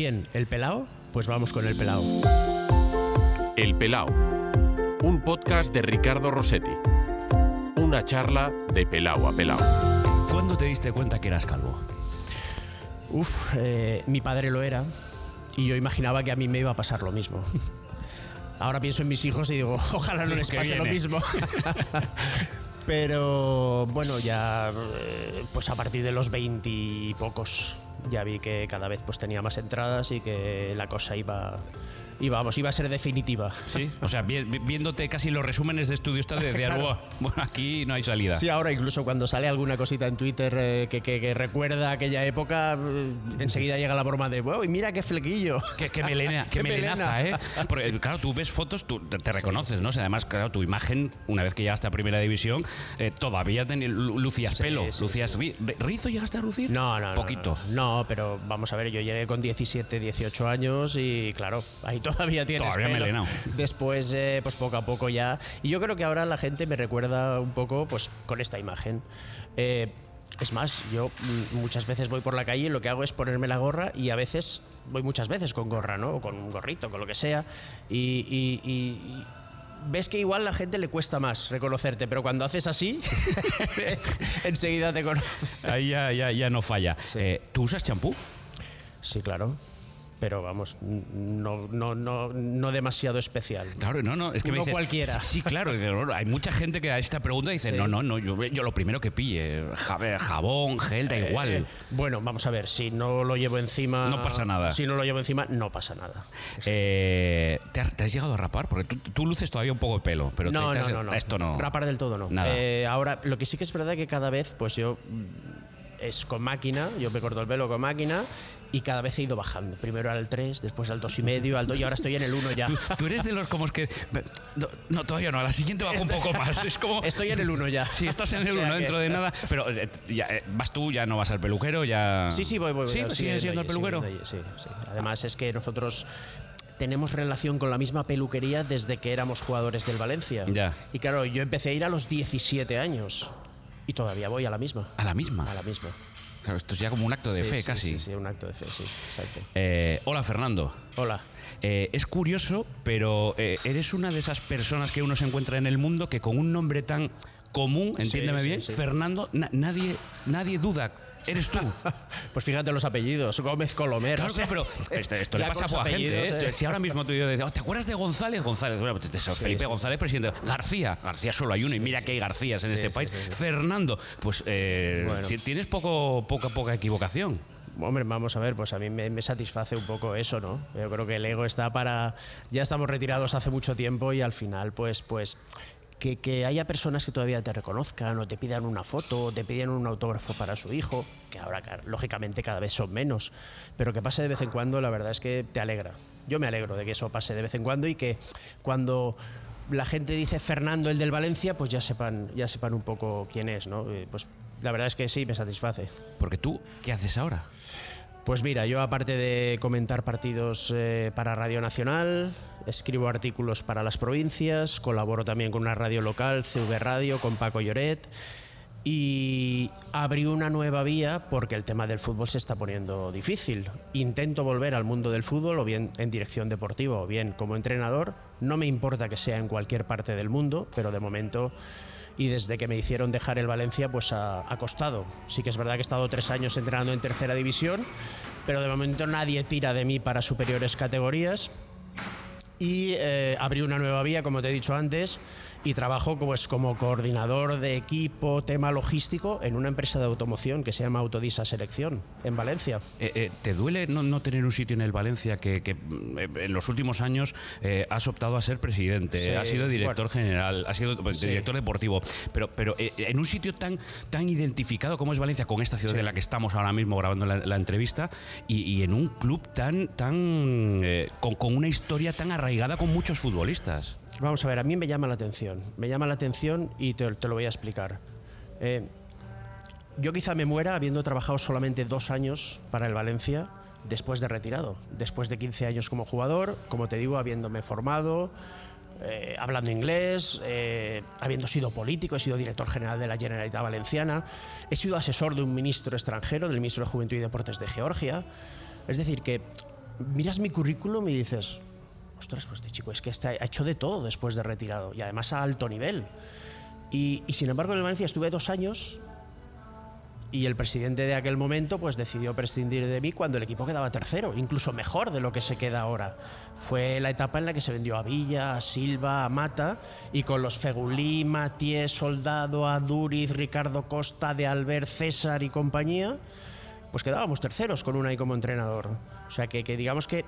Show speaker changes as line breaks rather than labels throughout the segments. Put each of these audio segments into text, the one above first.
¿Quién? ¿El pelao? Pues vamos con el pelao.
El Pelao, un podcast de Ricardo Rossetti. Una charla de pelao a pelao.
¿Cuándo te diste cuenta que eras calvo?
Uf, eh, mi padre lo era y yo imaginaba que a mí me iba a pasar lo mismo. Ahora pienso en mis hijos y digo, ojalá no les pase lo mismo. Pero bueno, ya eh, pues a partir de los veintipocos ya vi que cada vez pues tenía más entradas y que la cosa iba, iba, vamos, iba a ser definitiva.
Sí. O sea, vi- vi- viéndote casi los resúmenes de estudio estás de decir, "Buah, bueno, aquí no hay salida.
Sí, ahora incluso cuando sale alguna cosita en Twitter eh, que, que- que recuerda aquella época, eh, enseguida llega la broma de, wow, y mira qué flequillo.
Qué, qué melena, qué
Qué
melenaza, ¿eh? Porque, claro, tú ves fotos, tú te, reconoces, ¿no? O sea, además, claro, tu imagen, una vez que llegaste a Primera División, eh, todavía lu- lucías
Sí,
pelo,
sí,
lucías...
sí.
ri- ¿Rizo llegaste a lucir?
No, no, no,
Poquito.
No, no, pero vamos a ver, yo llegué con 17, 18 años y claro, ahí todavía tienes
Todavía
pelo.
melenao.
Después, eh, pues poco a poco ya. Y yo creo que ahora la gente me recuerda un poco pues con esta imagen. Eh, es más, yo mm, muchas veces voy por la calle y lo que hago es ponerme la gorra y a veces, voy muchas veces con gorra, ¿no? O con un gorrito, con lo que sea. Y, y- y- y ves que igual la gente le cuesta más reconocerte, pero cuando haces así, enseguida te conoce.
Ahí ya, ya, ya no falla. Eh, ¿Tú usas champú?
Sí, claro. Pero vamos, no, no, no, no demasiado especial.
Claro, no, no, es que me
Uno
dices,
cualquiera.
Sí, sí, claro, hay mucha gente que a esta pregunta dice,
Sí.
no, no, no, yo, yo lo primero que pille, ja- jabón, gel, da igual.
Eh, bueno, vamos a ver, si no lo llevo encima.
No pasa nada.
Si no lo llevo encima, no pasa nada.
Eh, ¿te, has, te has llegado a rapar? Porque tú, tú luces todavía un poco de pelo, pero
no,
te- te
no,
has-
no, no.
esto no.
Rapar del todo no.
Nada.
Eh, ahora, lo que sí que es verdad que cada vez, pues yo. mm, Es con máquina, yo me corto el pelo con máquina y cada vez he ido bajando. Primero al 3, después al 2,5, al 2 y ahora estoy en el 1 ya.
Tú, tú eres de los como es que. No, no, todavía no, a la siguiente bajo un poco más. Es como.
Estoy en el 1 ya.
Sí, estás en el
O sea
uno
que-
dentro de nada. Pero eh, ya, eh, vas tú, ya no vas al peluquero, ya.
Sí, sí, voy, voy. voy.
Sí,
yendo
siendo el peluquero.
allí, Sí, sí. Además es que nosotros tenemos relación con la misma peluquería desde que éramos jugadores del Valencia.
Ya.
Y claro, yo empecé a ir a los 17 años y todavía voy a la misma.
A la misma.
A la misma.
Claro, esto es ya como un acto de
Sí,
fe,
sí,
casi.
Sí, sí, un acto de fe, sí, exacto.
Eh, hola, Fernando.
Hola.
Eh, es curioso, pero eh, eres una de esas personas que uno se encuentra en el mundo que con un nombre tan común, entiéndeme bien. Fernando, na- nadie, nadie duda. Eres tú.
Pues fíjate los apellidos, Gómez Colomer.
Claro,
o sea,
claro, pero esto, esto le pasa a poca gente. ¿eh?
eh.
Si ahora mismo tú y yo decimos, ¿te acuerdas de González? González, bueno, pues, es Felipe
sí.
González, presidente. García, García solo hay uno, y mira que hay Garcías en este país. Fernando, pues eh,
Bueno.
tienes poco, poca, poca equivocación.
Hombre, vamos a ver, pues a mí me, me satisface un poco eso, ¿no? Yo creo que el ego está para. Ya estamos retirados hace mucho tiempo y al final, pues, pues. Que, que haya personas que todavía te reconozcan o te pidan una foto o te pidan un autógrafo para su hijo, que ahora ca- lógicamente cada vez son menos, pero que pase de vez en cuando, la verdad es que te alegra. Yo me alegro de que eso pase de vez en cuando y que cuando la gente dice Fernando el del Valencia, pues ya sepan, ya sepan un poco quién es, ¿no? Eh, Pues la verdad es que sí, me satisface.
Porque tú, ¿qué haces ahora?
Pues mira, yo aparte de comentar partidos eh, para Radio Nacional, escribo artículos para las provincias, colaboro también con una radio local, CV Radio, con Paco Lloret, y abrí una nueva vía porque el tema del fútbol se está poniendo difícil. Intento volver al mundo del fútbol, o bien en dirección deportiva, o bien como entrenador. No me importa que sea en cualquier parte del mundo, pero de momento y desde que me hicieron dejar el Valencia, pues ha, costado. Sí que es verdad que he estado tres años entrenando en tercera división, pero de momento nadie tira de mí para superiores categorías. Y eh, abrí una nueva vía, como te he dicho antes, y trabajo pues, como coordinador de equipo, tema logístico, en una empresa de automoción que se llama Autodisa Selección, en Valencia.
Eh, eh, ¿Te duele no, no tener un sitio en el Valencia que, que, eh, en los últimos años eh, has optado a ser presidente,
Sí,
has sido director
bueno.
general, has sido pues,
Sí.
director deportivo, pero, pero en un sitio tan, tan identificado como es Valencia, con esta ciudad
Sí.
en la que estamos ahora mismo grabando la, la entrevista, y, y en un club tan, tan con, con una historia tan arraigada con muchos futbolistas.
Vamos a ver, a mí me llama la atención. Me llama la atención y te, lo voy a explicar. Eh, yo quizá me muera habiendo trabajado solamente dos años para el Valencia después de retirado. Después de 15 años como jugador, como te digo, habiéndome formado, eh, hablando inglés, eh, habiendo sido político, he sido director general de la Generalitat Valenciana, he sido asesor de un ministro extranjero, del ministro de Juventud y Deportes de Georgia. Es decir, que miras mi currículum y dices, ostras, pues este chico es que ha hecho de todo después de retirado y además a alto nivel. Y, y sin embargo en el Valencia estuve dos años y el presidente de aquel momento pues decidió prescindir de mí cuando el equipo quedaba tercero, incluso mejor de lo que se queda ahora. Fue la etapa en la que se vendió a Villa, a Silva, a Mata y con los Fegulí, Matías, Soldado, Aduriz, Ricardo Costa, de Albert, César y compañía, pues quedábamos terceros con Unai como entrenador. O sea que, que digamos que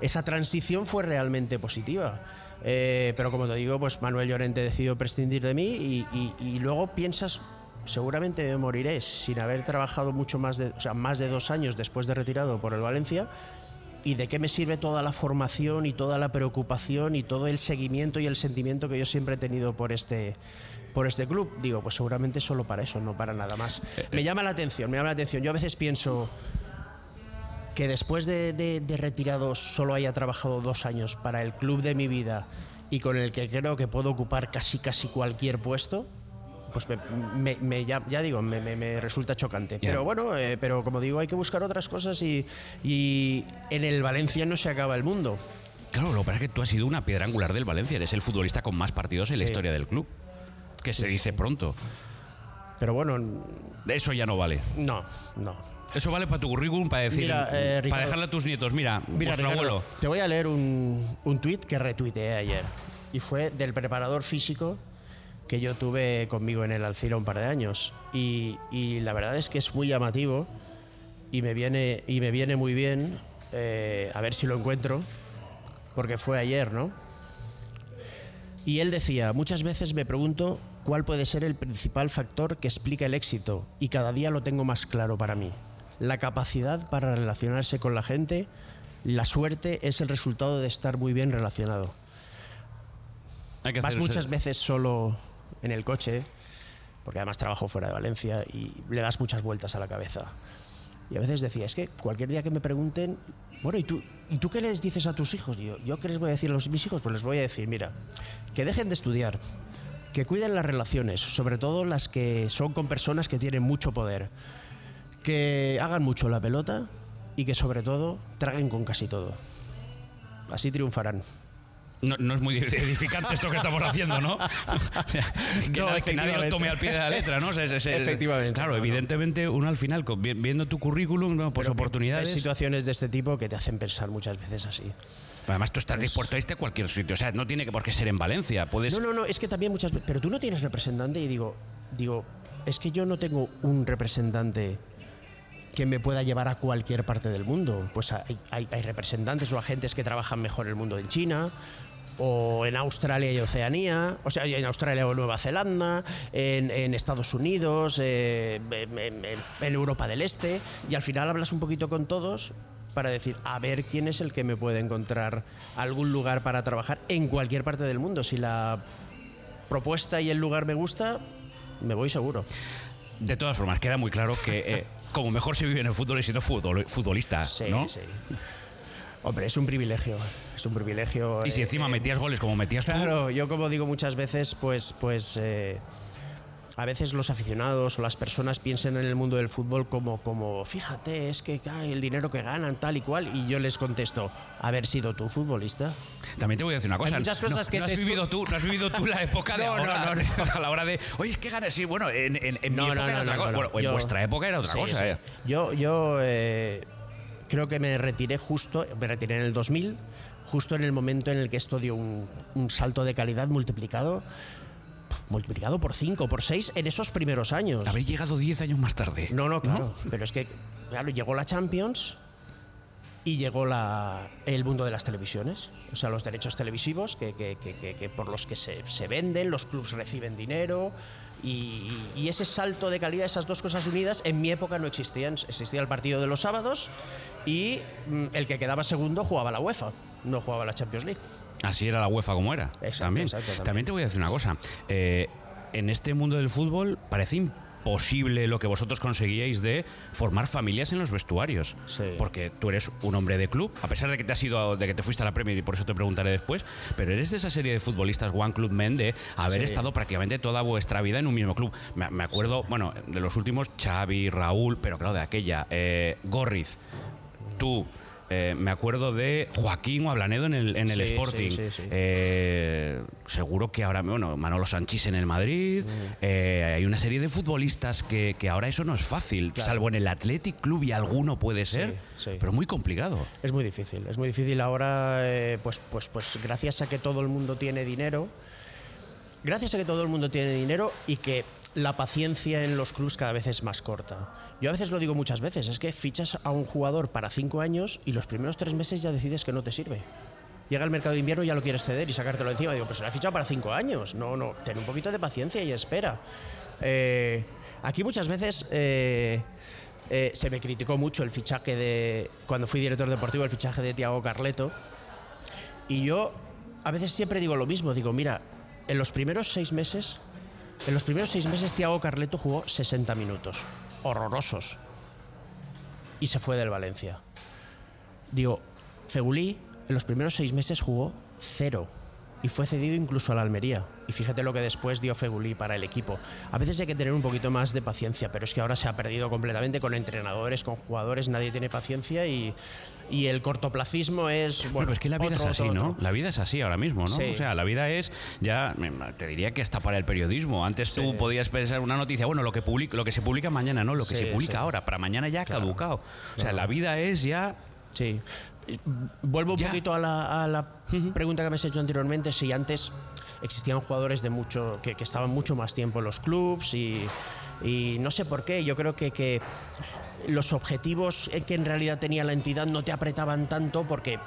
esa transición fue realmente positiva. Eh, pero como te digo, pues Manuel Llorente decidió prescindir de mí y, y- y luego piensas, seguramente me moriré sin haber trabajado mucho más de, o sea, más de dos años después de retirado por el Valencia. ¿Y de qué me sirve toda la formación y toda la preocupación y todo el seguimiento y el sentimiento que yo siempre he tenido por este, por este club? Digo, pues seguramente solo para eso, no para nada más. Me llama la atención, me llama la atención. Yo a veces pienso que después de, de- de retirado solo haya trabajado dos años para el club de mi vida y con el que creo que puedo ocupar casi casi cualquier puesto, pues me, me- me- ya, ya digo, me, resulta chocante. Pero bueno, eh, pero como digo, hay que buscar otras cosas y, y en el Valencia no se acaba el mundo.
Claro, lo que pasa es que tú has sido una piedra angular del Valencia. Eres el futbolista con más partidos en la historia del club. Que se dice pronto.
Pero bueno,
Eso ya no vale.
no, no.
Eso vale para tu currículum, para decir,
Mira, eh,
para dejarle a tus nietos, mira,
Mira,
vuestro
Ricardo,
abuelo.
te voy a leer un, un tuit que retuiteé ayer. Y fue del preparador físico que yo tuve conmigo en el Alcira un par de años. Y, y la verdad es que es muy llamativo y me viene, y me viene muy bien, eh, a ver si lo encuentro, porque fue ayer, ¿no? Y él decía, muchas veces me pregunto cuál puede ser el principal factor que explica el éxito y cada día lo tengo más claro para mí. La capacidad para relacionarse con la gente, la suerte es el resultado de estar muy bien relacionado.
Hay que
Vas muchas veces solo en el coche, porque además trabajo fuera de Valencia y le das muchas vueltas a la cabeza. Y a veces decía, es que cualquier día que me pregunten, bueno, ¿y tú, ¿y tú qué les dices a tus hijos? Y yo, ¿yo qué les voy a decir a los, mis hijos? Pues les voy a decir, mira, que dejen de estudiar, que cuiden las relaciones, sobre todo las que son con personas que tienen mucho poder, que hagan mucho la pelota y que sobre todo traguen con casi todo. Así triunfarán.
No, no es muy edificante esto que estamos haciendo, ¿no? O sea, que,
No,
que nadie lo tome al pie de la letra, ¿no? O sea, es- es-
Efectivamente,
Claro,
no,
evidentemente uno al final, viendo tu currículum, pues
Pero
oportunidades.
Hay situaciones de este tipo que te hacen pensar muchas veces así.
Además, tú estás dispuesto a irte a cualquier sitio. O sea, no tiene por qué ser en Valencia. Puedes.
No, no, no, es que también muchas veces. Pero tú no tienes representante y digo, digo, es que yo no tengo un representante que me pueda llevar a cualquier parte del mundo. Pues hay, representantes o agentes que trabajan mejor el mundo en China. O en Australia y Oceanía, o sea, en Australia o Nueva Zelanda, en, Estados Unidos, eh, en Europa del Este, y al final hablas un poquito con todos para decir, a ver quién es el que me puede encontrar algún lugar para trabajar en cualquier parte del mundo. Si la propuesta y el lugar me gusta, me voy seguro.
De todas formas, queda muy claro que eh, como mejor se vive en el fútbol es siendo futbol- futbolista,
Sí,
¿no?
sí. Hombre, es un privilegio. Es un privilegio.
Y si
eh,
encima
eh,
metías goles como metías tú,
Claro, yo como digo muchas veces, pues, pues eh, a veces los aficionados o las personas piensan en el mundo del fútbol como, como fíjate, es que ay, el dinero que ganan, tal y cual, y yo les contesto, haber sido tú futbolista.
también te voy a decir una cosa.
Hay muchas cosas
no,
que
no has vivido tú, no has vivido tú la época de
No,
ahora,
no,
a la hora de, oye, es que ganas, sí, bueno, en, en- en mi época era otra cosa.
no,
Bueno, en
yo-
vuestra época era otra
Sí,
cosa.
sí.
eh.
Yo, yo eh, creo que me retiré justo, me retiré en el 2000, justo en el momento en el que esto dio un, un salto de calidad multiplicado, multiplicado por 5, por 6 en esos primeros años.
Habréis llegado 10 años más tarde.
No, no, claro. Pero es que, claro, llegó la Champions y llegó la, el mundo de las televisiones. O sea, los derechos televisivos que, que- que- que- que por los que se, se venden, los clubs reciben dinero. Y, y ese salto de calidad, esas dos cosas unidas, en mi época no existían. Existía el partido de los sábados y mm, el que quedaba segundo jugaba la UEFA, no jugaba la Champions League.
Así era la UEFA como era.
Exacto,
también.
exacto, también.
te voy a decir una cosa. Eh, en este mundo del fútbol parece imposible lo que vosotros conseguíais de formar familias en los vestuarios.
Sí.
Porque tú eres un hombre de club, a pesar de que te has ido, de que te fuiste a la Premier y por eso te preguntaré después, pero eres de esa serie de futbolistas One Club Men de haber
Sí.
estado prácticamente toda vuestra vida en un mismo club. Me, me acuerdo, bueno, de los últimos, Xavi, Raúl, pero claro, de aquella, eh, Gorriz, tú, eh, me acuerdo de Joaquín o Ablanedo en el, en el
Sí,
Sporting.
sí, sí, sí.
Eh, seguro que ahora, bueno, Manolo Sanchís en el Madrid.
Mm.
eh, hay una serie de futbolistas que, que ahora eso no es fácil,
Claro.
salvo en el Athletic Club y alguno puede ser, pero muy complicado.
Es muy difícil, es muy difícil ahora, eh, pues, pues, pues gracias a que todo el mundo tiene dinero, gracias a que todo el mundo tiene dinero y que la paciencia en los clubs cada vez es más corta. Yo a veces lo digo muchas veces, es que fichas a un jugador para cinco años y los primeros tres meses ya decides que no te sirve. Llega el mercado de invierno y ya lo quieres ceder y sacártelo encima. Digo, pues se lo ha fichado para cinco años. No, no, ten un poquito de paciencia y espera. Eh, aquí muchas veces eh, eh, se me criticó mucho el fichaje de, cuando fui director deportivo, el fichaje de Tiago Carleto. Y yo a veces siempre digo lo mismo, digo, mira, en los primeros seis meses, en los primeros seis meses Tiago Carleto jugó 60 minutos, horrorosos, y se fue del Valencia. Digo, Fegulí en los primeros seis meses jugó cero y fue cedido incluso a la Almería. Y fíjate lo que después dio Fegulí para el equipo. A veces hay que tener un poquito más de paciencia, pero es que ahora se ha perdido completamente con entrenadores, con jugadores, nadie tiene paciencia y, y el cortoplacismo es. Bueno,
Bueno, es que la vida
otro,
es así,
otro,
¿no?
otro.
La vida es así ahora mismo, ¿no?
Sí.
O sea, la vida es ya, te diría que hasta para el periodismo. Antes tú podías pensar una noticia, bueno, lo que, publica, lo que se publica mañana, no, lo que
Sí,
se publica ahora, para mañana ya ha caducado. O sea, la vida es ya
Sí. Vuelvo un
Ya.
poquito a la, a la pregunta que me has hecho anteriormente, si antes existían jugadores de mucho que, estaban mucho más tiempo en los clubs y, y no sé por qué, yo creo que, que los objetivos que en realidad tenía la entidad no te apretaban tanto porque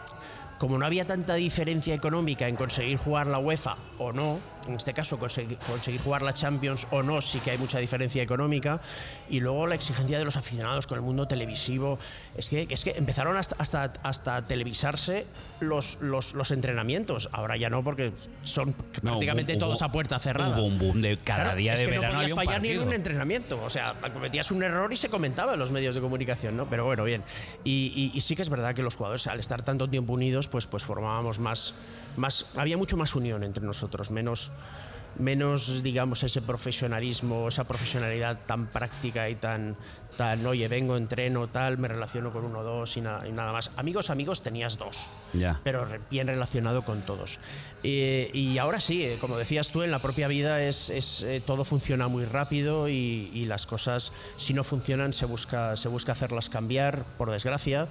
como no había tanta diferencia económica en conseguir jugar la UEFA o no, en este caso conseguir, conseguir jugar la Champions o no, sí que hay mucha diferencia económica, y luego la exigencia de los aficionados con el mundo televisivo, es que, es que empezaron hasta, hasta, hasta televisarse los, los, los entrenamientos, ahora ya no porque son
No,
prácticamente
hubo-
todos a puerta cerrada.
Hubo un boom de cada
Claro,
día
es
de
que
verano
no podías fallar ni en
partido.
un entrenamiento. O sea, cometías un error y se comentaba en los medios de comunicación, ¿no? Pero bueno, bien. Y, y- y sí que es verdad que los jugadores, al estar tanto tiempo unidos, pues, pues formábamos más, más. Había mucho más unión entre nosotros, menos menos digamos ese profesionalismo esa profesionalidad tan práctica y tan tan oye vengo entreno tal me relaciono con uno o dos y nada, y nada más amigos amigos tenías dos
Ya.
pero bien relacionado con todos. Eh, y ahora sí, eh, como decías tú, en la propia vida es, es, eh, todo funciona muy rápido y, y las cosas, si no funcionan, se busca, se busca hacerlas cambiar, por desgracia.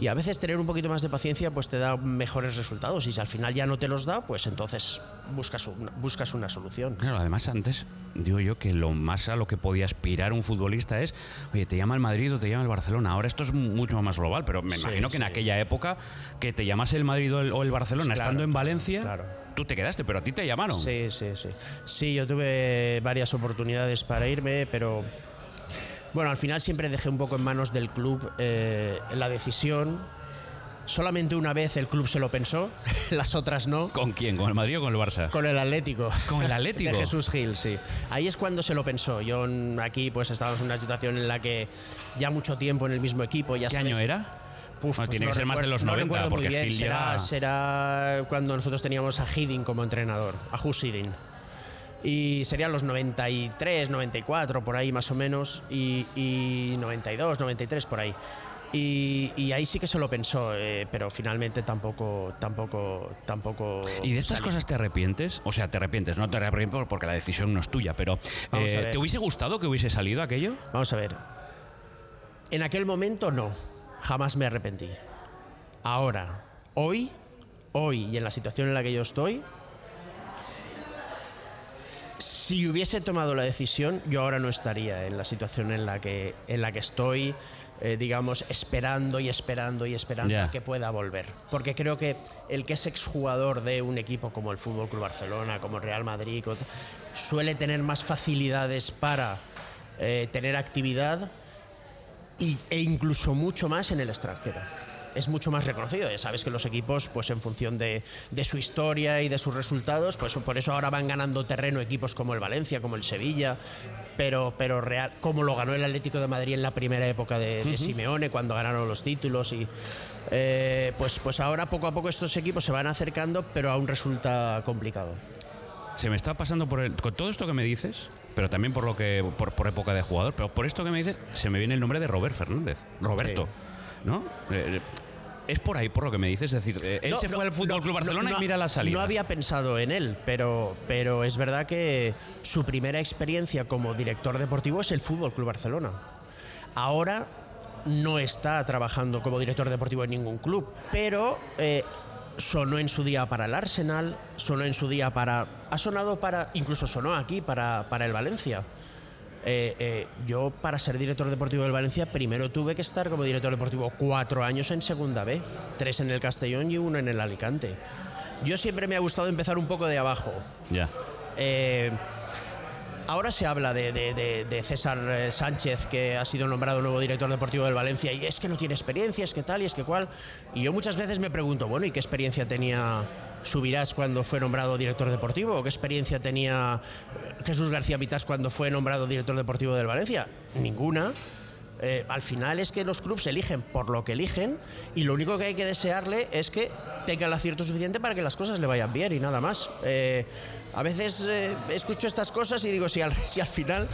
Y a veces tener un poquito más de paciencia pues te da mejores resultados. Y si al final ya no te los da, pues entonces buscas, un- buscas una solución.
Claro, además antes digo yo que lo más a lo que podía aspirar un futbolista es, oye, te llama el Madrid o te llama el Barcelona. Ahora esto es mucho más global, pero me
Sí,
imagino que en
sí.
aquella época que te llamase el Madrid o el, o el Barcelona
Claro,
estando en Valencia,
claro.
tú te quedaste, pero a ti te llamaron.
Sí, sí, sí. Sí, yo tuve varias oportunidades para irme, pero bueno, al final siempre dejé un poco en manos del club eh, la decisión. Solamente una vez el club se lo pensó, las otras no.
¿Con quién? ¿Con el Madrid o con el Barça?
Con el Atlético.
¿Con el Atlético?
De Jesús Gil, sí. Ahí es cuando se lo pensó. Yo mm, aquí pues estábamos en una situación en la que ya mucho tiempo en el mismo equipo. Ya
¿Qué
sabes-
año era?
Puf,
Bueno,
pues
tiene
no
que ser más de los
no
90,
recuerdo muy
porque
bien.
Gil
será, será cuando nosotros teníamos a Hiddink como entrenador, a Hus Hiddink. Y serían los 93, 94, por ahí más o menos, y, y 92, 93, por ahí. Y, y ahí sí que se lo pensó, eh, pero finalmente tampoco, tampoco, tampoco.
¿Y de estas
salió.
cosas te arrepientes? O sea, te arrepientes, no te arrepientes porque la decisión no es tuya, pero eh. ¿te hubiese gustado que hubiese salido aquello?
Vamos a ver. En aquel momento no, jamás me arrepentí. Ahora, hoy, hoy y en la situación en la que yo estoy, si hubiese tomado la decisión, yo ahora no estaría en la situación en la que, en la que estoy, eh, digamos, esperando y esperando y esperando que pueda volver. Porque creo que el que es exjugador de un equipo como el Fútbol Club Barcelona, como el Real Madrid, suele tener más facilidades para eh, tener actividad y- e incluso mucho más en el extranjero. Es mucho más reconocido. Ya sabes que los equipos, pues en función de, de su historia y de sus resultados, pues por eso ahora van ganando terreno equipos como el Valencia, como el Sevilla, pero, pero real, como lo ganó el Atlético de Madrid en la primera época de, de Simeone, cuando ganaron los títulos. y eh, pues, pues ahora poco a poco estos equipos se van acercando, pero aún resulta complicado.
Se me está pasando por el, con todo esto que me dices, pero también por lo que por, por época de jugador, pero por esto que me dices, se me viene el nombre de Robert Fernández. Roberto, ¿no? Eh, es por ahí, por lo que me dices. Es decir, eh, él
No,
se
no,
fue al Fútbol Club Barcelona y mira la salida.
No había pensado en él, pero, pero es verdad que su primera experiencia como director deportivo es el Fútbol Club Barcelona. Ahora no está trabajando como director deportivo en ningún club, pero eh, sonó en su día para el Arsenal, sonó en su día para. Ha sonado para. Incluso sonó aquí para, para el Valencia. Eh, eh, yo, para ser director deportivo del Valencia, primero tuve que estar como director deportivo cuatro años en Segunda B, tres en el Castellón y uno en el Alicante. Yo siempre me ha gustado empezar un poco de abajo.
Ya.
Eh, ahora se habla de, de- de- de César Sánchez, que ha sido nombrado nuevo director deportivo del Valencia, y es que no tiene experiencia, es que tal y es que cual. Y yo muchas veces me pregunto, bueno, ¿y qué experiencia tenía Subirás cuando fue nombrado director deportivo? ¿O qué experiencia tenía eh, Jesús García Vitás cuando fue nombrado director deportivo del Valencia? Ninguna. Eh, al final es que los clubes eligen por lo que eligen y lo único que hay que desearle es que tenga el acierto suficiente para que las cosas le vayan bien y nada más. Eh, a veces eh, escucho estas cosas y digo, si al, si al final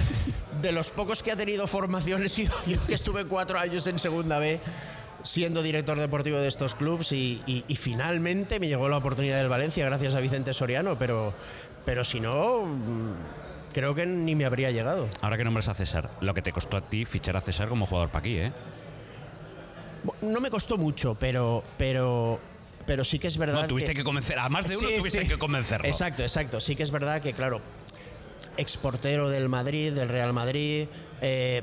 de los pocos que ha tenido formación he sido yo que estuve cuatro años en segunda B siendo director deportivo de estos clubes y, y- y finalmente me llegó la oportunidad del Valencia gracias a Vicente Soriano, pero, pero si no, mm, creo que ni me habría llegado.
Ahora que nombres a César, lo que te costó a ti fichar a César como jugador para aquí, ¿eh?
No me costó mucho, pero, pero, pero sí que es verdad
No, tuviste
que,
que convencer, a más de uno
Sí,
tuviste
sí.
que convencerlo.
Exacto, exacto. Sí que es verdad que, claro, exportero del Madrid, del Real Madrid. eh,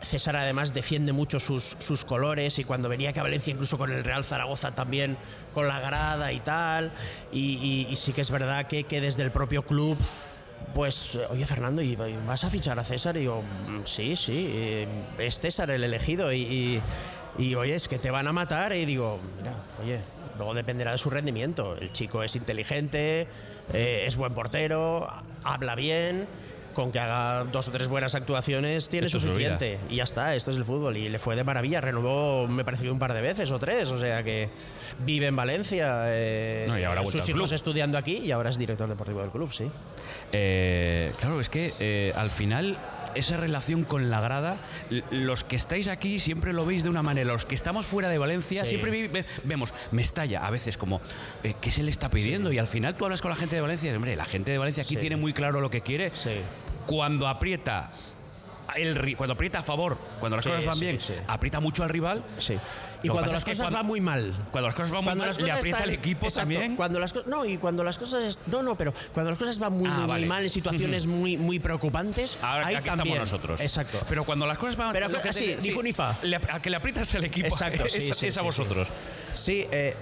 César además defiende mucho sus, sus colores y cuando venía aquí a Valencia incluso con el Real Zaragoza también con la grada y tal. Y, y- sí que es verdad que, que desde el propio club, pues, oye Fernando, ¿y vas a fichar a César? Y digo, "Mm, sí, sí, eh, es César el elegido y, y- y, oye, es que te van a matar. Y digo, mira, oye, luego dependerá de su rendimiento. El chico es inteligente, eh, es buen portero, habla bien. Con que haga dos o tres buenas actuaciones tiene
Esto
suficiente. Y ya está, esto es el fútbol. Y le fue de maravilla. Renovó, me parece que un par de veces o tres. O sea que vive en Valencia. eh,
No, y ahora
sus hijos estudiando aquí y ahora es director deportivo del club, sí.
Eh, claro, es que eh, al final esa relación con la grada, los que estáis aquí siempre lo veis de una manera, los que estamos fuera de Valencia
Sí.
siempre ve- vemos, me estalla a veces como, eh, ¿qué se le está pidiendo? Y al final tú hablas con la gente de Valencia y hombre, la gente de Valencia aquí
Sí.
tiene muy claro lo que quiere. Cuando aprieta... El, cuando aprieta a favor, cuando las
Sí,
cosas van
sí,
bien,
sí.
aprieta mucho al rival.
Sí. Y cuando las cosas
cuando-
van muy mal.
Cuando las cosas van muy mal, le aprieta el equipo
Exacto,
también.
Cuando las no, y cuando las cosas no, no, pero cuando las cosas van muy,
Ah,
muy, muy
vale.
mal en situaciones muy, muy preocupantes,
Ahora
ahí
aquí
también.
estamos nosotros.
Exacto.
Pero cuando las cosas van
Pero así, ni fu ni fa.
le- a que le aprietas el equipo
Exacto,
es, a vosotros.
Sí, eh,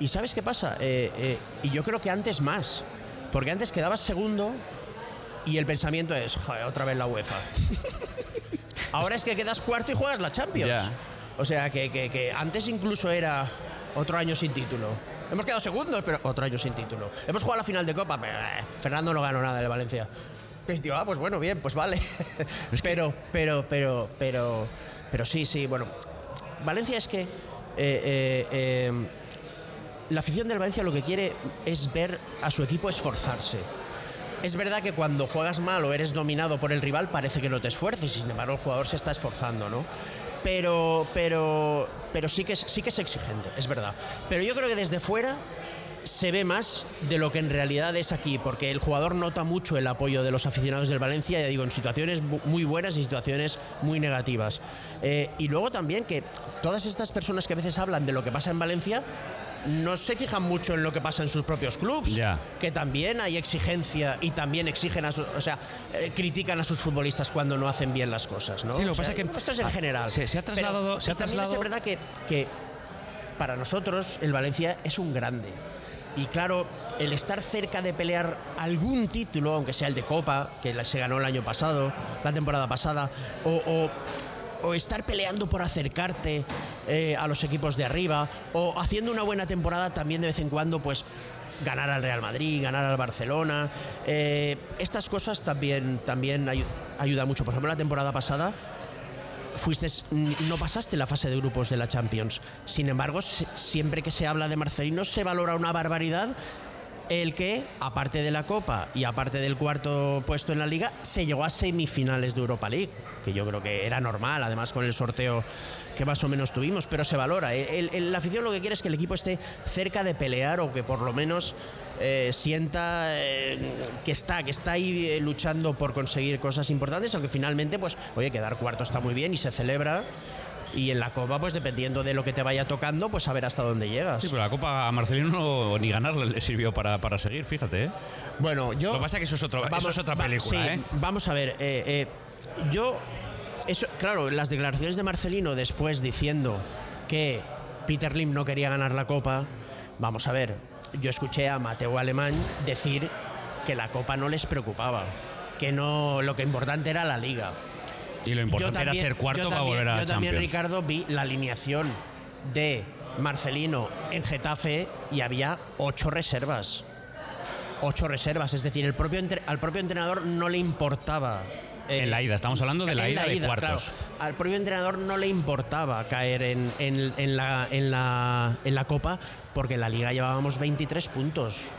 y ¿sabes qué pasa? Eh, eh, y yo creo que antes más. Porque antes quedabas segundo y el pensamiento es, joder, otra vez la UEFA. Ahora es que quedas cuarto y juegas la Champions. O sea, que, que- que antes incluso era otro año sin título. Hemos quedado segundos, pero otro año sin título. Hemos jugado la final de Copa, pero, eh, Fernando no ganó nada el Valencia. Pues digo, ah, pues bueno, bien, pues vale. pero, pero, pero, pero, pero sí, sí, bueno. Valencia es que eh, eh, eh, la afición del Valencia lo que quiere es ver a su equipo esforzarse. Es verdad que cuando juegas mal o eres dominado por el rival parece que no te esfuerces, sin embargo el jugador se está esforzando, ¿no? Pero, pero, pero sí que es, sí que es exigente, es verdad. Pero yo creo que desde fuera se ve más de lo que en realidad es aquí, porque el jugador nota mucho el apoyo de los aficionados del Valencia, ya digo, en situaciones muy buenas y situaciones muy negativas. Eh, y luego también que todas estas personas que a veces hablan de lo que pasa en Valencia no se fijan mucho en lo que pasa en sus propios clubes, que también hay exigencia y también exigen a su- o sea, eh, critican a sus futbolistas cuando no hacen bien las cosas, ¿no?
Sí, lo que
O sea,
pasa es que-
esto es en
ah,
general.
se- se ha
Pero-
trasladado- se
y
ha
también es
trasladado-
verdad que, que para nosotros el Valencia es un grande. Y claro, el estar cerca de pelear algún título, aunque sea el de Copa, que se ganó el año pasado, la temporada pasada, o, o- o estar peleando por acercarte eh, a los equipos de arriba, o haciendo una buena temporada también de vez en cuando, pues ganar al Real Madrid, ganar al Barcelona. eh, estas cosas también, también ayu- ayuda mucho. Por ejemplo, la temporada pasada fuiste, no pasaste la fase de grupos de la Champions. Sin embargo, si- siempre que se habla de Marcelino se valora una barbaridad el que, aparte de la Copa y aparte del cuarto puesto en la Liga, se llegó a semifinales de Europa League, que yo creo que era normal, además con el sorteo que más o menos tuvimos, pero se valora. El, la afición lo que quiere es que el equipo esté cerca de pelear o que por lo menos eh, sienta eh, que está, que está ahí eh, luchando por conseguir cosas importantes, aunque finalmente, pues, oye, quedar cuarto está muy bien y se celebra. Y en la Copa, pues dependiendo de lo que te vaya tocando, pues a ver hasta dónde llegas.
Sí, pero la Copa a Marcelino no- ni ganarle le sirvió para, para seguir, fíjate. ¿eh?
Bueno, yo.
Lo que pasa es que eso es, otro, eso es otra
va-
película,
sí,
¿eh?
Vamos a ver, eh, eh, yo. Eso, claro, las declaraciones de Marcelino después diciendo que Peter Lim no quería ganar la Copa. Vamos a ver, yo escuché a Mateo Alemán decir que la Copa no les preocupaba, que no lo que importante era la Liga.
Y lo importante
Yo
era
también-
ser cuarto
yo
para
también-
volver a
Yo también,
Champions.
Ricardo, vi la alineación de Marcelino en Getafe y había ocho reservas. Ocho reservas, es decir, el propio entre- al propio entrenador no le importaba. eh,
En la ida, estamos hablando de la
en
ida de cuartos.
claro. al propio entrenador no le importaba caer en, en- en la, en, la, en la Copa porque en la Liga llevábamos 23 puntos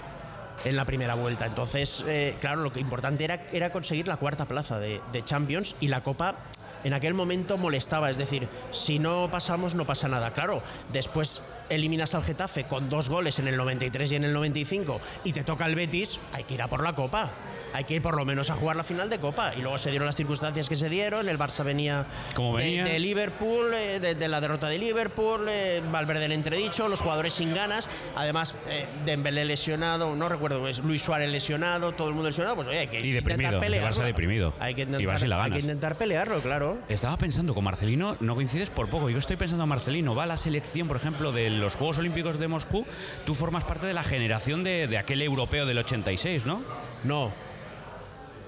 en la primera vuelta. Entonces, eh, claro, lo que importante era, era conseguir la cuarta plaza de, de Champions y la Copa en aquel momento molestaba. Es decir, si no pasamos, no pasa nada. Claro, después eliminas al Getafe con dos goles en el 93 y en el 95 y te toca el Betis, hay que ir a por la Copa. Hay que ir por lo menos a jugar la final de Copa. Y luego se dieron las circunstancias que se dieron. El Barça venía,
Como
de-
venía.
de, Liverpool, eh, de, de la derrota de Liverpool, eh, Valverde en entredicho, los jugadores sin ganas. Además, eh, Dembélé lesionado, no recuerdo, es Luis Suárez lesionado, todo el mundo lesionado. Pues oye, hay que
Y deprimido,
intentar
el
pelearlo.
Barça deprimido.
Hay que
Y
intentar,
y la
hay que intentar pelearlo, claro.
Estaba pensando con Marcelino, no coincides por poco. Yo estoy pensando, Marcelino, va a la selección, por ejemplo, de los Juegos Olímpicos de Moscú. Tú formas parte de la generación de, de aquel europeo del 86, ¿no?
No.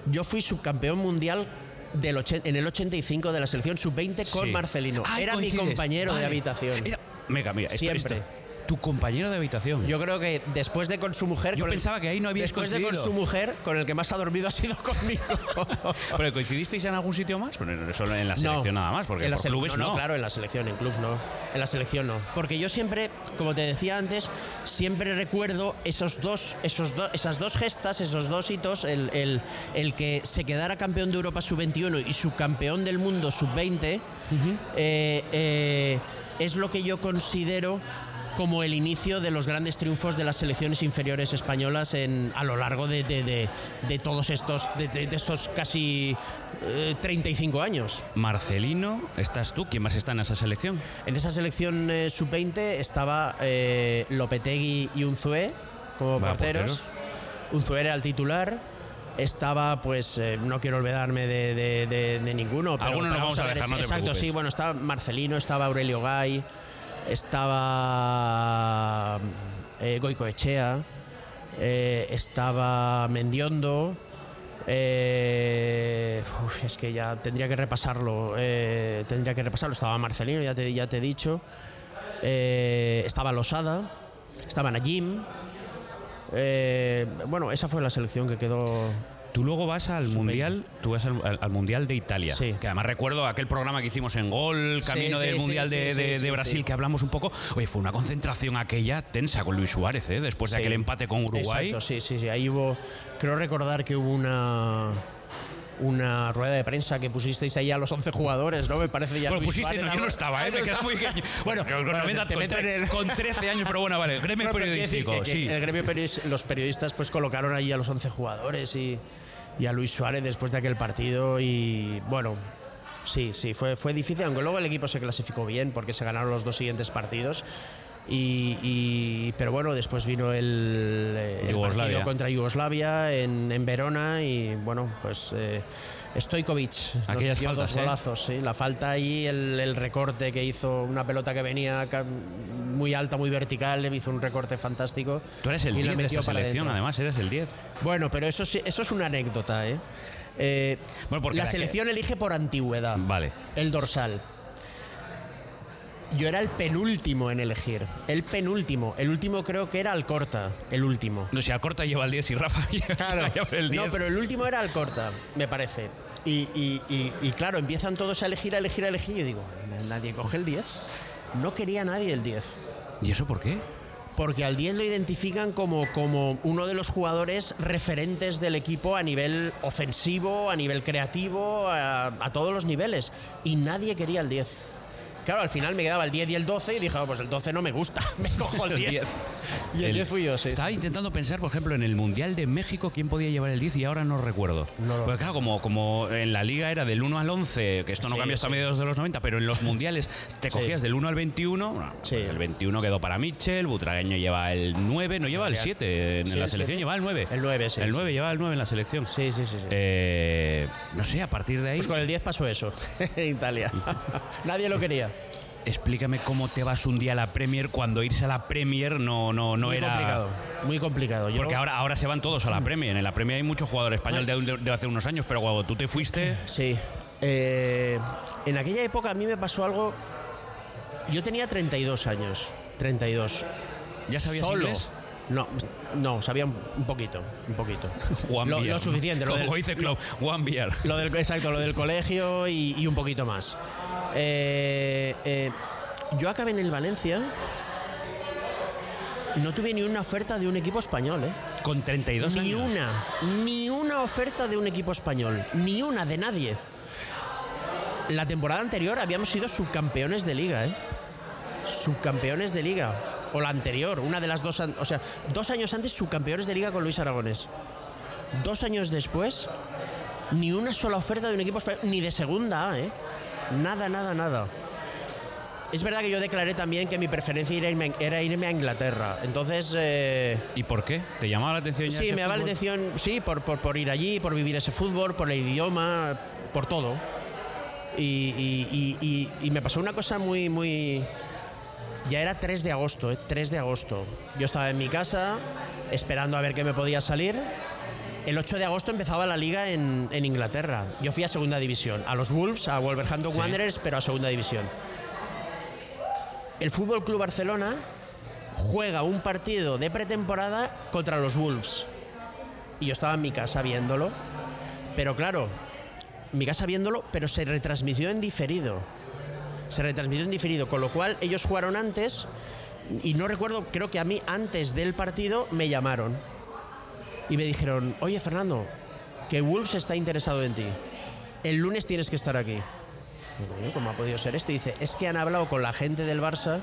Yo fui subcampeón mundial del en el 85 de la selección sub-20 con
Sí.
Marcelino. Era mi compañero de habitación.
Era- Venga, mira, esto-
Siempre.
esto- tu compañero de habitación.
Yo creo que después de con su mujer.
Yo
el-
pensaba que ahí no habíais
Después de con su mujer, con el que más ha dormido ha sido conmigo.
¿Pero coincidisteis en algún sitio más? Bueno, solo en la selección nada más, porque
en la
por clubes no.
Claro, en la selección, en clubs no. En la selección no. Porque yo siempre, como te decía antes, siempre recuerdo esos dos, esos do- esas dos gestas, esos dos hitos, el, el- el que se quedara campeón de Europa sub-21 y subcampeón del mundo sub-20, eh, eh, es lo que yo considero como el inicio de los grandes triunfos de las selecciones inferiores españolas en, a lo largo de, de- de- de todos estos, de, estos casi eh, 35 años.
Marcelino, estás tú. ¿Quién más está en esa selección?
En esa selección eh, sub-20 estaba eh, Lopetegui y Unzué como porteros.
porteros.
Unzué era el titular. Estaba, pues, eh, no quiero olvidarme de, de- de- de ninguno. Pero,
Alguno nos
pero
vamos a
ver,
dejar, no te
Exacto,
preocupes.
sí. Bueno, estaba Marcelino, estaba Aurelio Gay, estaba eh, Goico Echea, eh, estaba Mendiondo. eh, es que ya tendría que repasarlo. eh, tendría que repasarlo. Estaba Marcelino, ya te, ya te he dicho. eh, estaba Losada. Estaba Najim. bueno, esa fue la selección que quedó.
Tú luego vas al
Sub-20.
mundial, tú vas al, al- al mundial de Italia.
Sí.
Que además recuerdo aquel programa que hicimos en Gol, camino
sí,
del
sí,
mundial de, de- de Brasil, que hablamos un poco. Oye, fue una concentración aquella tensa con Luis Suárez, ¿eh? después de aquel empate con Uruguay.
Exacto, sí, sí, sí. Ahí hubo. Creo recordar que hubo una. Una rueda de prensa que pusisteis ahí a los 11 jugadores, ¿no? Me parece ya.
Bueno, no, yo no estaba, ¿eh? me quedaba muy.
Bueno,
con,
bueno,
90,
te
con,
meto en
tre-
el-
con 13 años, pero bueno, vale, gremio
pero quiero decir
periodístico,
que- que
sí.
El gremio periodis- los periodistas pues colocaron ahí a los 11 jugadores y, y a Luis Suárez después de aquel partido y bueno, sí, sí, fue, fue difícil, aunque luego el equipo se clasificó bien porque se ganaron los dos siguientes partidos. Y, y- pero bueno, después vino el, partido contra Yugoslavia en, en Verona y bueno, pues eh, Stojkovic nos
Aquellas faltas,
dos
¿eh?
golazos, sí, la falta ahí, el, el recorte que hizo, una pelota que venía muy alta, muy vertical, le hizo un recorte fantástico.
Tú eres el
y la
10 de esa selección, además, eres el 10.
Bueno, pero eso, eso es una anécdota, ¿eh? Eh,
Bueno, porque
la
que-
selección elige por antigüedad
Vale.
el dorsal. Yo era el penúltimo en elegir. El penúltimo. El último creo que era Alcorta. El último.
No sé, Alcorta lleva el 10 y Rafa lleva el 10.
No, pero el último era Alcorta, me parece. Y, y- y- y claro, empiezan todos a elegir, a elegir, a elegir. Y yo digo, "Na- nadie coge el 10. No quería nadie el 10.
¿Y eso por qué?
porque al 10 lo identifican como, como uno de los jugadores referentes del equipo a nivel ofensivo, a nivel creativo, a, a todos los niveles. Y nadie quería el 10. Claro, al final me quedaba el 10 y el 12 y dije, oh, pues el 12 no me gusta, me cojo el 10. Y el, 10 fui yo, sí.
Estaba intentando pensar, por ejemplo, en el Mundial de México, quién podía llevar el 10 y ahora no recuerdo.
No lo-
Porque claro, como, como en la liga era del 1 al 11, que esto no
Sí,
cambió hasta
sí.
mediados de los 90, pero en los mundiales te cogías del 1 al 21. bueno,
Sí.
El 21 quedó para Mitchell, Butragueño lleva el 9, no lleva el 7 en la
el
selección,
7.
lleva el 9.
El 9, sí,
El
sí.
9 lleva el 9 en la selección.
Sí, sí, sí. sí.
Eh, no sé, a partir de ahí,
Pues con el 10 pasó eso en Italia. Nadie lo quería.
Explícame cómo te vas un día a la Premier cuando irse a la Premier no, no, no
muy
era.
complicado. Muy complicado. Yo-
Porque ahora, ahora se van todos a la Premier. En la Premier hay mucho jugador español de, de- hace unos años, pero cuando tú te fuiste.
Sí. Eh, en aquella época a mí me pasó algo. Yo tenía 32 años. 32.
¿Ya sabías
Solo.
inglés?
No, no, sabía un poquito, un poquito.
One
lo, lo suficiente. Lo
Como
del,
dice Klopp, one beer.
lo del- exacto, lo del colegio y, y un poquito más. Eh, eh, yo acabé en el Valencia. No tuve ni una oferta de un equipo español, ¿eh?
Con 32
Ni
años.
una, ni una oferta de un equipo español, ni una de nadie. La temporada anterior habíamos sido subcampeones de liga, ¿eh? Subcampeones de liga. O la anterior, una de las dos, o sea, dos años antes subcampeones de liga con Luis Aragonés. Dos años después, ni una sola oferta de un equipo español, ni de segunda A, ¿eh? Nada, nada, nada. Es verdad que yo declaré también que mi preferencia era irme, a Inglaterra. Entonces, eh,
¿Y por qué? ¿Te llamaba la atención ya
Sí,
ese
me daba la atención, sí, por, por, por ir allí, por vivir ese fútbol, por el idioma, por todo. Y, y- y- y- y me pasó una cosa muy, muy... Ya era 3 de agosto, ¿eh? 3 de agosto. Yo estaba en mi casa esperando a ver qué me podía salir. El 8 de agosto empezaba la liga en, en Inglaterra. Yo fui a segunda división, a los Wolves, a Wolverhampton Wanderers, pero a segunda división. El Fútbol Club Barcelona juega un partido de pretemporada contra los Wolves. Y yo estaba en mi casa viéndolo. Pero claro, en mi casa viéndolo, pero se retransmitió en diferido. Se retransmitió en diferido, con lo cual ellos jugaron antes. Y no recuerdo, creo que a mí antes del partido me llamaron. Y me dijeron, oye Fernando, que Wolves está interesado en ti. El lunes tienes que estar aquí. Digo, "Coño, ¿Cómo ha podido ser esto? Y dice, es que han hablado con la gente del Barça,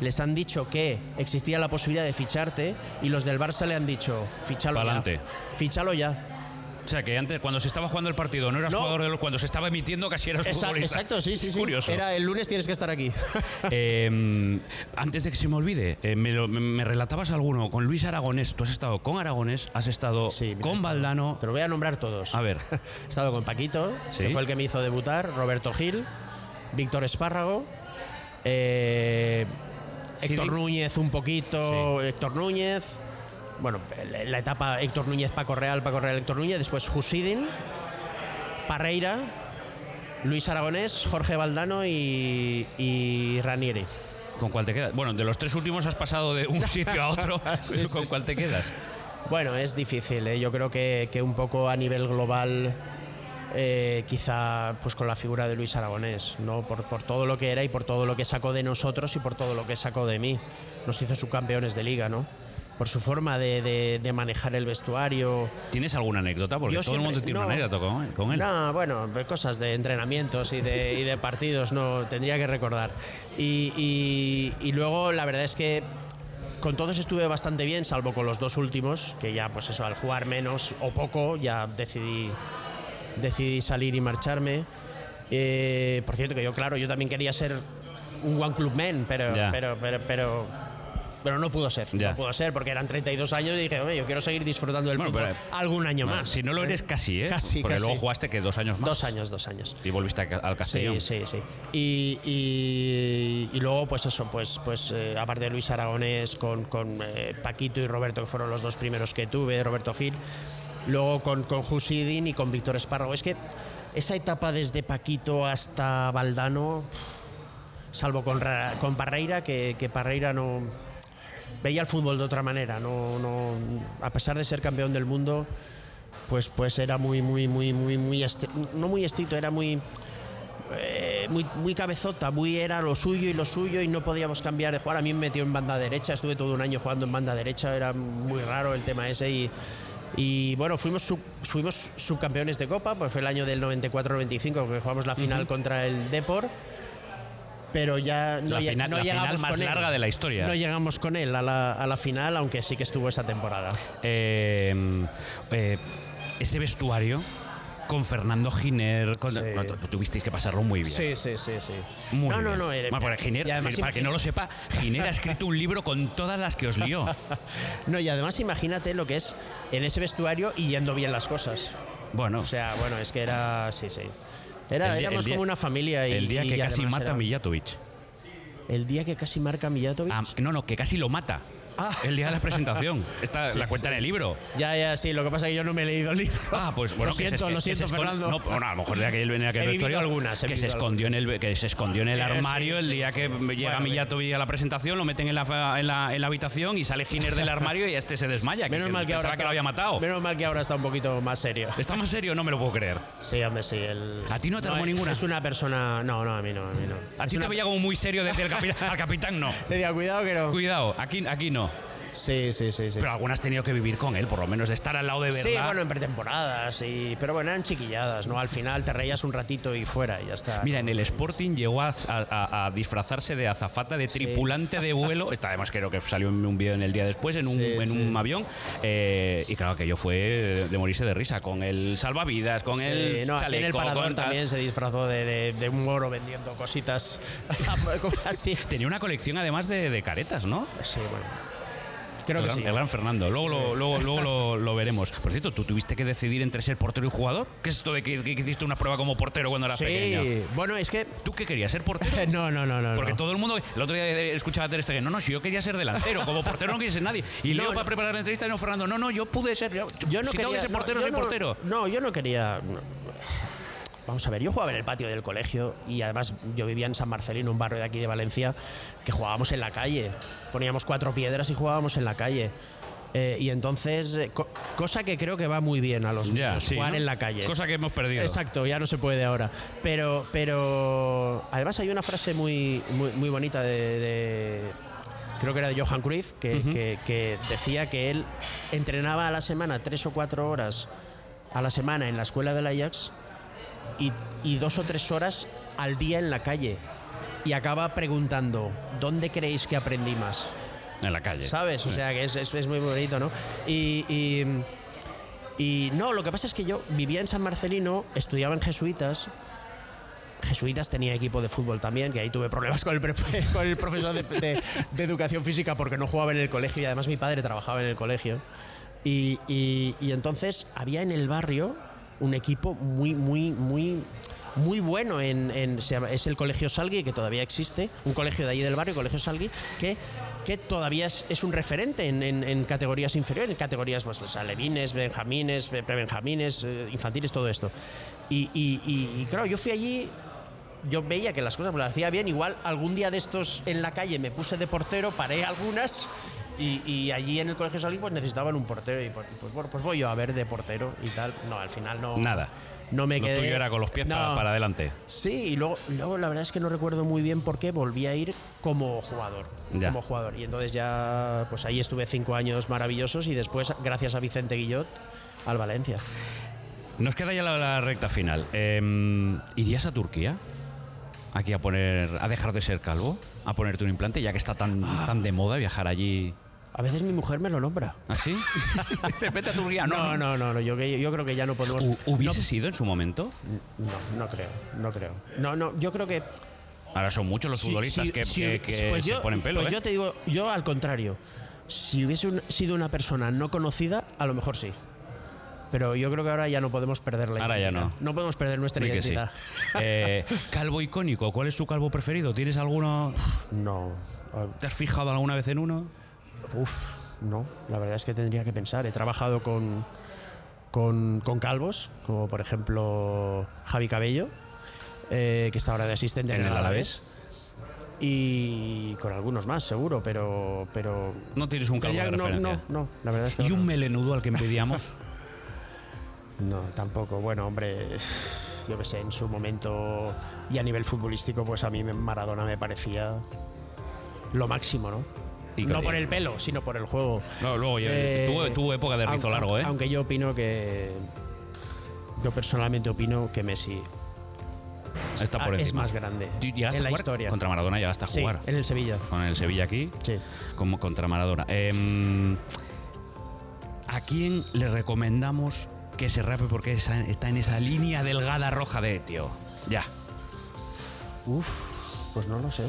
les han dicho que existía la posibilidad de ficharte y los del Barça le han dicho, fichalo
Pa'lante.
ya. Fichalo ya.
O sea, que antes, cuando se estaba jugando el partido, no eras
No.
jugador de los. Cuando se estaba emitiendo, casi eras
Esa-
futbolista.
exacto, sí, sí,
Es
sí.
curioso.
Era el lunes tienes que estar aquí.
Eh, antes de que se me olvide, eh, me, lo- me- relatabas alguno con Luis Aragonés. Tú has estado con Aragonés, has estado
Sí,
con
estado-
Valdano.
Te lo voy a nombrar todos.
A ver.
He estado con Paquito,
Sí.
que fue el que me hizo debutar, Roberto Gil, Víctor Espárrago, eh, Héctor Núñez un poquito, Héctor Núñez, bueno, la- etapa Héctor Núñez, Paco Real, Paco Real, Héctor Núñez, después Husidin, Parreira, Luis Aragonés, Jorge Valdano y, y Ranieri.
¿Con cuál te quedas? Bueno, de los tres últimos has pasado de un sitio a otro.
Sí,
¿Con
sí.
cuál te quedas?
Bueno, es difícil. ¿eh? Yo creo que, que un poco a nivel global, eh, quizá pues con la figura de Luis Aragonés, ¿no? Por, por todo lo que era y por todo lo que sacó de nosotros y por todo lo que sacó de mí. Nos hizo subcampeones de liga, ¿no? Por su forma de, de- de manejar el vestuario.
¿Tienes alguna anécdota? Porque
Yo
todo el
siempre-
mundo tiene
no.
una anécdota con, con él.
No, bueno, cosas de entrenamientos y de, y de partidos, no, tendría que recordar. Y, y- y luego la verdad es que con todos estuve bastante bien, salvo con los dos últimos, que ya pues eso, al jugar menos o poco, ya decidí, decidí salir y marcharme. Eh, por cierto, que yo, claro, yo también quería ser un One Club Man, pero,
Ya.
pero, pero, pero, pero no pudo ser.
Ya.
No pudo ser porque eran 32 años y dije, oye, yo quiero seguir disfrutando del
Bueno,
fútbol
pero-
algún año
Bueno,
más.
si no lo eres casi, ¿eh?
Casi,
Porque
casi.
luego jugaste que dos años más.
Dos años, dos años.
Y volviste a- al Castellón.
Sí, sí, sí. Y, y- y luego, pues eso, pues, pues eh, aparte de Luis Aragonés, con, con eh, Paquito y Roberto, que fueron los dos primeros que tuve, Roberto Gil. Luego con, con Husidin y con Víctor Espárrago. Es que esa etapa desde Paquito hasta Valdano, salvo con, con Parreira, que, que Parreira no veía el fútbol de otra manera. No, no, a pesar de ser campeón del mundo, pues, pues era muy, muy, muy, muy, muy, no muy estricto, era muy eh, muy, muy cabezota, muy era lo suyo y lo suyo y no podíamos cambiar de jugar. A mí me metió en banda derecha, estuve todo un año jugando en banda derecha, era muy raro el tema ese y, y bueno, fuimos, sub- fuimos subcampeones de Copa, pues fue el año del 94-95 que jugamos la final contra el Depor. Pero ya no,
La final-
no
la final
llegamos
más
con él.
larga de la historia.
No llegamos con él a la, a la final, aunque sí que estuvo esa temporada.
Eh, eh, ese vestuario con Fernando Giner, con-
Sí.
no, tu- tuvisteis que pasarlo muy bien.
Sí, sí, sí, sí.
Muy
no, no,
bien.
no. era-
Bueno, porque Giner,
y además
para que no lo sepa, Giner ha escrito un libro con todas las que os lió.
No, y además imagínate lo que es en ese vestuario y yendo bien las cosas.
Bueno,
O sea, bueno, es que era. Sí, sí. Era,
día-
éramos
día-
como una familia. Y,
el día que casi mata
era-
a Mijatovic.
El día que casi marca a Mijatovic.
Ah, no, no, que casi lo mata.
Ah.
El día de la presentación. Esta
Sí,
la cuenta
sí.
en el libro.
Ya, ya, sí. Lo que pasa es que yo no me he leído el libro.
Ah, pues bueno,
lo
que se
siento,
esque-
lo
que
siento,
se
Fernando.
No, bueno, a lo mejor de aquel, en aquel
He vivido
vestuario
algunas,
que se escondió en el que se escondió en el
Eh, sí,
armario el día que llega
Bueno,
Mijatovic a la presentación, lo meten en la, en la, en la habitación y sale Giner del armario y este se desmaya.
Menos mal que ahora está,
que lo había matado.
Menos mal que ahora está un poquito más serio.
¿Está más serio? No me lo puedo creer.
Sí, hombre, sí. el-
¿A ti no te armó ninguna?
Es una persona. No, no, a mí no, a mí no.
A ti te veía como muy serio decir al capitán, al capitán no.
Te diga, cuidado que no.
Cuidado, aquí, aquí no.
Sí, sí, sí, sí.
Pero algunas has tenido que vivir con él, por lo menos de estar al lado de verdad.
Sí, bueno, en pretemporadas, y, pero bueno, eran chiquilladas, ¿no? Al final te reías un ratito y fuera, y ya está.
Mira, en el Sporting llegó a, a- a disfrazarse de azafata, de tripulante de vuelo. Está, además, creo que salió en un vídeo en el día después, en un,
Sí,
en
sí.
un avión. Eh, y claro, que yo fue de morirse de risa, con el salvavidas, con
Sí,
el.
no, aquí en el
chaleco,
parador
con
también se disfrazó de, de- de un moro vendiendo cositas así.
Tenía una colección además de, de caretas, ¿no?
Sí, bueno. Creo
el,
que
gran,
sí.
el gran Fernando. Luego, lo, luego, luego lo, lo veremos. Por cierto, ¿tú tuviste que decidir entre ser portero y jugador? ¿Qué es esto de que, que hiciste una prueba como portero cuando eras pequeño?
Sí, bueno, es que.
¿Tú qué querías? ¿Ser portero?
No, no, no, no.
Porque
no.
todo el mundo, el otro día escuchaba a Ter Stegen, no, no, si yo quería ser delantero, como portero no quería ser nadie. Y
No,
Leo
no.
para preparar la entrevista, no, Fernando, no, no, yo pude ser, yo,
Yo no
si
quería.
tengo que ser portero, soy portero.
No, yo no quería. Vamos a ver, yo jugaba en el patio del colegio y además yo vivía en San Marcelino, un barrio de aquí de Valencia, que jugábamos en la calle. Poníamos cuatro piedras y jugábamos en la calle. Eh, y entonces, eh, co- cosa que creo que va muy bien a los niños,
sí,
jugar
¿no?
en la calle.
Cosa que hemos perdido.
Exacto, ya no se puede ahora. Pero, pero además hay una frase muy, muy, muy bonita de, de- creo que era de Johan Cruyff, que, que- que decía que él entrenaba a la semana tres o cuatro horas a la semana en la escuela del Ajax y, y dos o tres horas al día en la calle. Y acaba preguntando, ¿dónde creéis que aprendí más?
En la calle.
¿Sabes? O sea, que es, es- es muy bonito, ¿no? Y, y, y no, lo que pasa es que yo vivía en San Marcelino, estudiaba en jesuitas. Jesuitas tenía equipo de fútbol también, que ahí tuve problemas con el, con el profesor de, de- de educación física porque no jugaba en el colegio y además mi padre trabajaba en el colegio. Y- y entonces había en el barrio un equipo muy, muy, muy, muy bueno. En, en- se llama- es el Colegio Salgui, que todavía existe, un colegio de allí del barrio, Colegio Salgui, que, que todavía es, es un referente en, en- en categorías inferiores, en categorías pues, alevines, benjamines, pre- prebenjamines, eh, infantiles, todo esto. Y, y- y- y, claro, yo fui allí yo veía que las cosas me las hacía bien. Igual algún día de estos en la calle me puse de portero, paré algunas y, y allí en el colegio salí pues necesitaban un portero y pues, pues, bueno, pues voy yo a ver de portero y tal. No, al final no.
Nada.
No me
Lo
quedé.
tuyo era con los pies
No.
para, para adelante.
Sí, y luego, luego la verdad es que no recuerdo muy bien por qué volví a ir como jugador.
Ya.
Como jugador. Y entonces ya, pues ahí estuve cinco años maravillosos y después, gracias a Vicente Guillot, al Valencia.
Nos queda ya la, la recta final. Eh, ¿Irías a Turquía? Aquí a poner, a dejar de ser calvo, a ponerte un implante, ya que está tan,
Ah.
tan de moda viajar allí.
A veces mi mujer me lo nombra.
¿Así? Dice, Vete a Turquía.
No, no, no, no, yo, creo que ya no podemos.
¿Hu- ¿Hubiese sido en su momento?
No, no creo, no creo. No, no, yo creo que.
Ahora son muchos los futbolistas
si-
que,
si-
que- que
pues
se
yo,
ponen pelo.
Pues
¿eh?
yo te digo, yo al contrario. Si hubiese un- sido una persona no conocida, a lo mejor sí. Pero yo creo que ahora ya no podemos perder la
Ahora ya no.
No podemos perder nuestra
sí.
identidad.
Eh, calvo icónico, ¿cuál es tu calvo preferido? ¿Tienes alguno?
No. ah,
¿Te has fijado alguna vez en uno?
Uf, no. La verdad es que tendría que pensar. He trabajado con, con, con calvos, como por ejemplo Javi Cabello, eh, que está ahora de asistente en,
En
el Alavés. Y con algunos más, seguro, pero. pero
No tienes un calvo de
no,
referencia.
no, no, la verdad es que
¿Y
no.
un melenudo al que envidiamos?
No, tampoco. Bueno, hombre. yo qué sé, en su momento y a nivel futbolístico, pues a mí Maradona me parecía lo máximo, ¿no?
Y
no por el pelo, sino por el juego.
No, luego
Eh,
tuvo, tuvo época de rizo
aunque-
largo, ¿eh?
Aunque yo opino que. Yo personalmente opino que Messi
Está por
es
encima.
más grande
¿Tú llegaste
en la historia.
Contra Maradona llegaste a
Sí,
jugar.
en el Sevilla.
Con el Sevilla aquí,
Sí.
como contra Maradona. Em, ¿A quién le recomendamos que se rape porque está en esa línea delgada roja de tío? Ya.
Uf, pues no lo sé.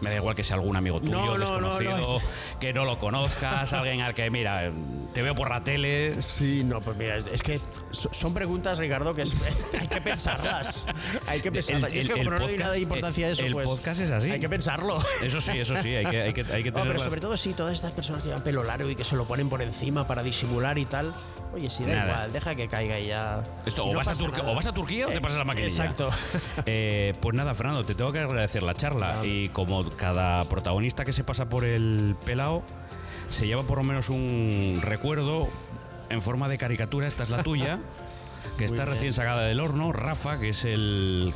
Me da igual que sea algún amigo tuyo,
No, no, no,
desconocido,
no,
que no lo conozcas, alguien al que, mira, te veo por la tele.
Sí, no, pues mira, es, que so- son preguntas, Ricardo, que es- hay que pensarlas. Hay que pensarlas. Y es que
el-
como
el
no le doy nada de importancia a eso,
el
pues.
podcast es así.
Hay que pensarlo.
Eso sí, eso sí, hay que, hay que, hay que
No, pero sobre todo sí, todas estas personas que llevan pelo largo y que se lo ponen por encima para disimular y tal. Oye, si da
Nada.
igual, deja que caiga y ya.
Esto, o,
no
vas a
pasa
Turquía,
nada.
o vas a Turquía o te
Eh,
pasas la maquinilla.
Exacto.
Eh, pues nada, Fernando, te tengo que agradecer la charla. Y como cada protagonista que se pasa por el pelao se lleva por lo menos un recuerdo en forma de caricatura, esta es la tuya, que está recién sacada del horno. Rafa, que es el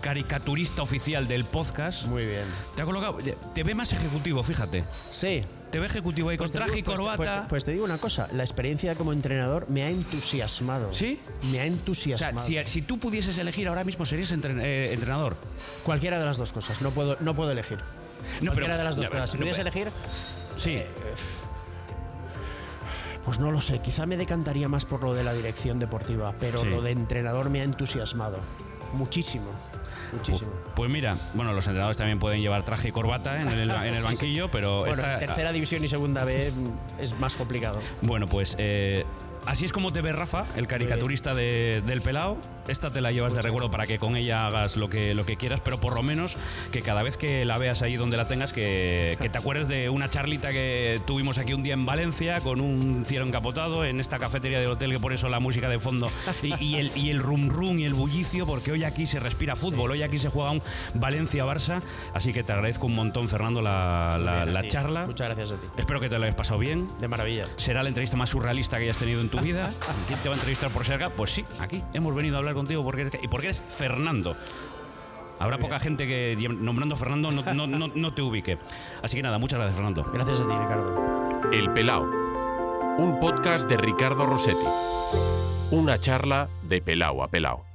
caricaturista oficial del podcast,
Muy bien.
te ha colocado. Te ve más ejecutivo, fíjate.
Sí.
Te ve ejecutivo ahí con
Pues
traje y
pues-
corbata.
Pues, pues te digo una cosa, la experiencia como entrenador me ha entusiasmado.
¿Sí?
Me ha
o sea,
entusiasmado.
si, si tú pudieses elegir ahora mismo, serías entren- eh, entrenador.
Cualquiera de las dos cosas, no puedo, no puedo elegir.
No,
Cualquiera
pero-
de las dos cosas. Si
no,
pudiese elegir,
Sí.
pues no lo sé, quizá me decantaría más por lo de la dirección deportiva, pero
Sí.
lo de entrenador me ha entusiasmado. Muchísimo, muchísimo.
Pues mira, bueno, los entrenadores también pueden llevar traje y corbata en el, en el banquillo, pero
Bueno,
esta-
tercera división y segunda B es más complicado.
bueno, pues eh, así es como te ve Rafa, el caricaturista de- del pelao. Esta te la llevas de recuerdo para que con ella hagas lo que, lo que quieras, pero por lo menos que cada vez que la veas ahí donde la tengas, que, que te acuerdes de una charlita que tuvimos aquí un día en Valencia con un cielo encapotado en esta cafetería del hotel, que por eso la música de fondo y, y el, y el rum rum y el bullicio, porque hoy aquí se respira fútbol, hoy aquí se juega un Valencia-Barça, así que te agradezco un montón, Fernando, la, la-
Bien,
la charla.
Muchas gracias a ti.
Espero que te lo hayas pasado bien.
De maravilla.
¿Será la entrevista más surrealista que hayas tenido en tu vida? ¿Quién te va a entrevistar por cerca? Pues sí, aquí hemos venido a hablar contigo porque eres, y porque eres Fernando. Habrá poca gente que nombrando Fernando no, no- no- no te ubique. Así que nada, muchas gracias, Fernando.
Gracias a ti, Ricardo.
El Pelao, un podcast de Ricardo Rossetti. Una charla de Pelao a Pelao.